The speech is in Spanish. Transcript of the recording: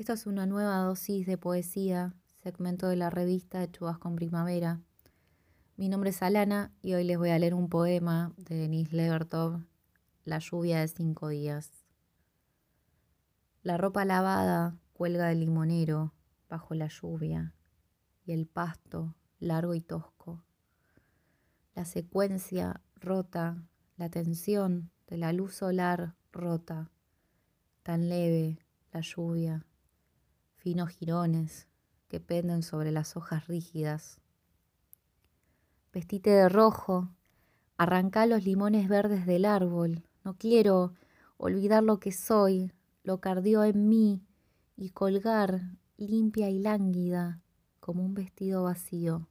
Esta es una nueva dosis de poesía, segmento de la revista de Chubas con Primavera. Mi nombre es Alana y hoy les voy a leer un poema de Denise Levertov, La lluvia de cinco días. La ropa lavada cuelga del limonero bajo la lluvia y el pasto largo y tosco. La secuencia rota, la tensión de la luz solar rota, tan leve la lluvia finos jirones que penden sobre las hojas rígidas. Vestite de rojo, arranca los limones verdes del árbol. No quiero olvidar lo que soy, lo cardió en mí y colgar limpia y lánguida como un vestido vacío.